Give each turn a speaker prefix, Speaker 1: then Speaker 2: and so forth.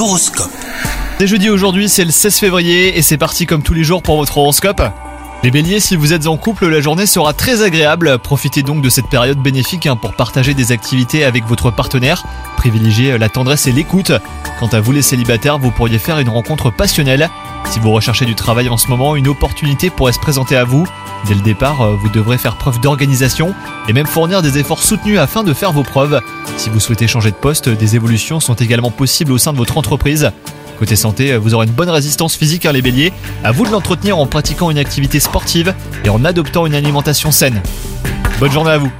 Speaker 1: L'horoscope.
Speaker 2: C'est jeudi aujourd'hui, c'est le 16 février et c'est parti comme tous les jours pour votre horoscope. Les béliers, si vous êtes en couple, la journée sera très agréable. Profitez donc de cette période bénéfique hein, pour partager des activités avec votre partenaire. Privilégiez la tendresse et l'écoute. Quant à vous les célibataires, vous pourriez faire une rencontre passionnelle. Si vous recherchez du travail en ce moment, une opportunité pourrait se présenter à vous. Dès le départ, euh, vous devrez faire preuve d'organisation et même fournir des efforts soutenus afin de faire vos preuves. Si vous souhaitez changer de poste, des évolutions sont également possibles au sein de votre entreprise. Côté santé, vous aurez une bonne résistance physique, hein, les béliers. À vous de l'entretenir en pratiquant une activité sportive et en adoptant une alimentation saine. Bonne journée à vous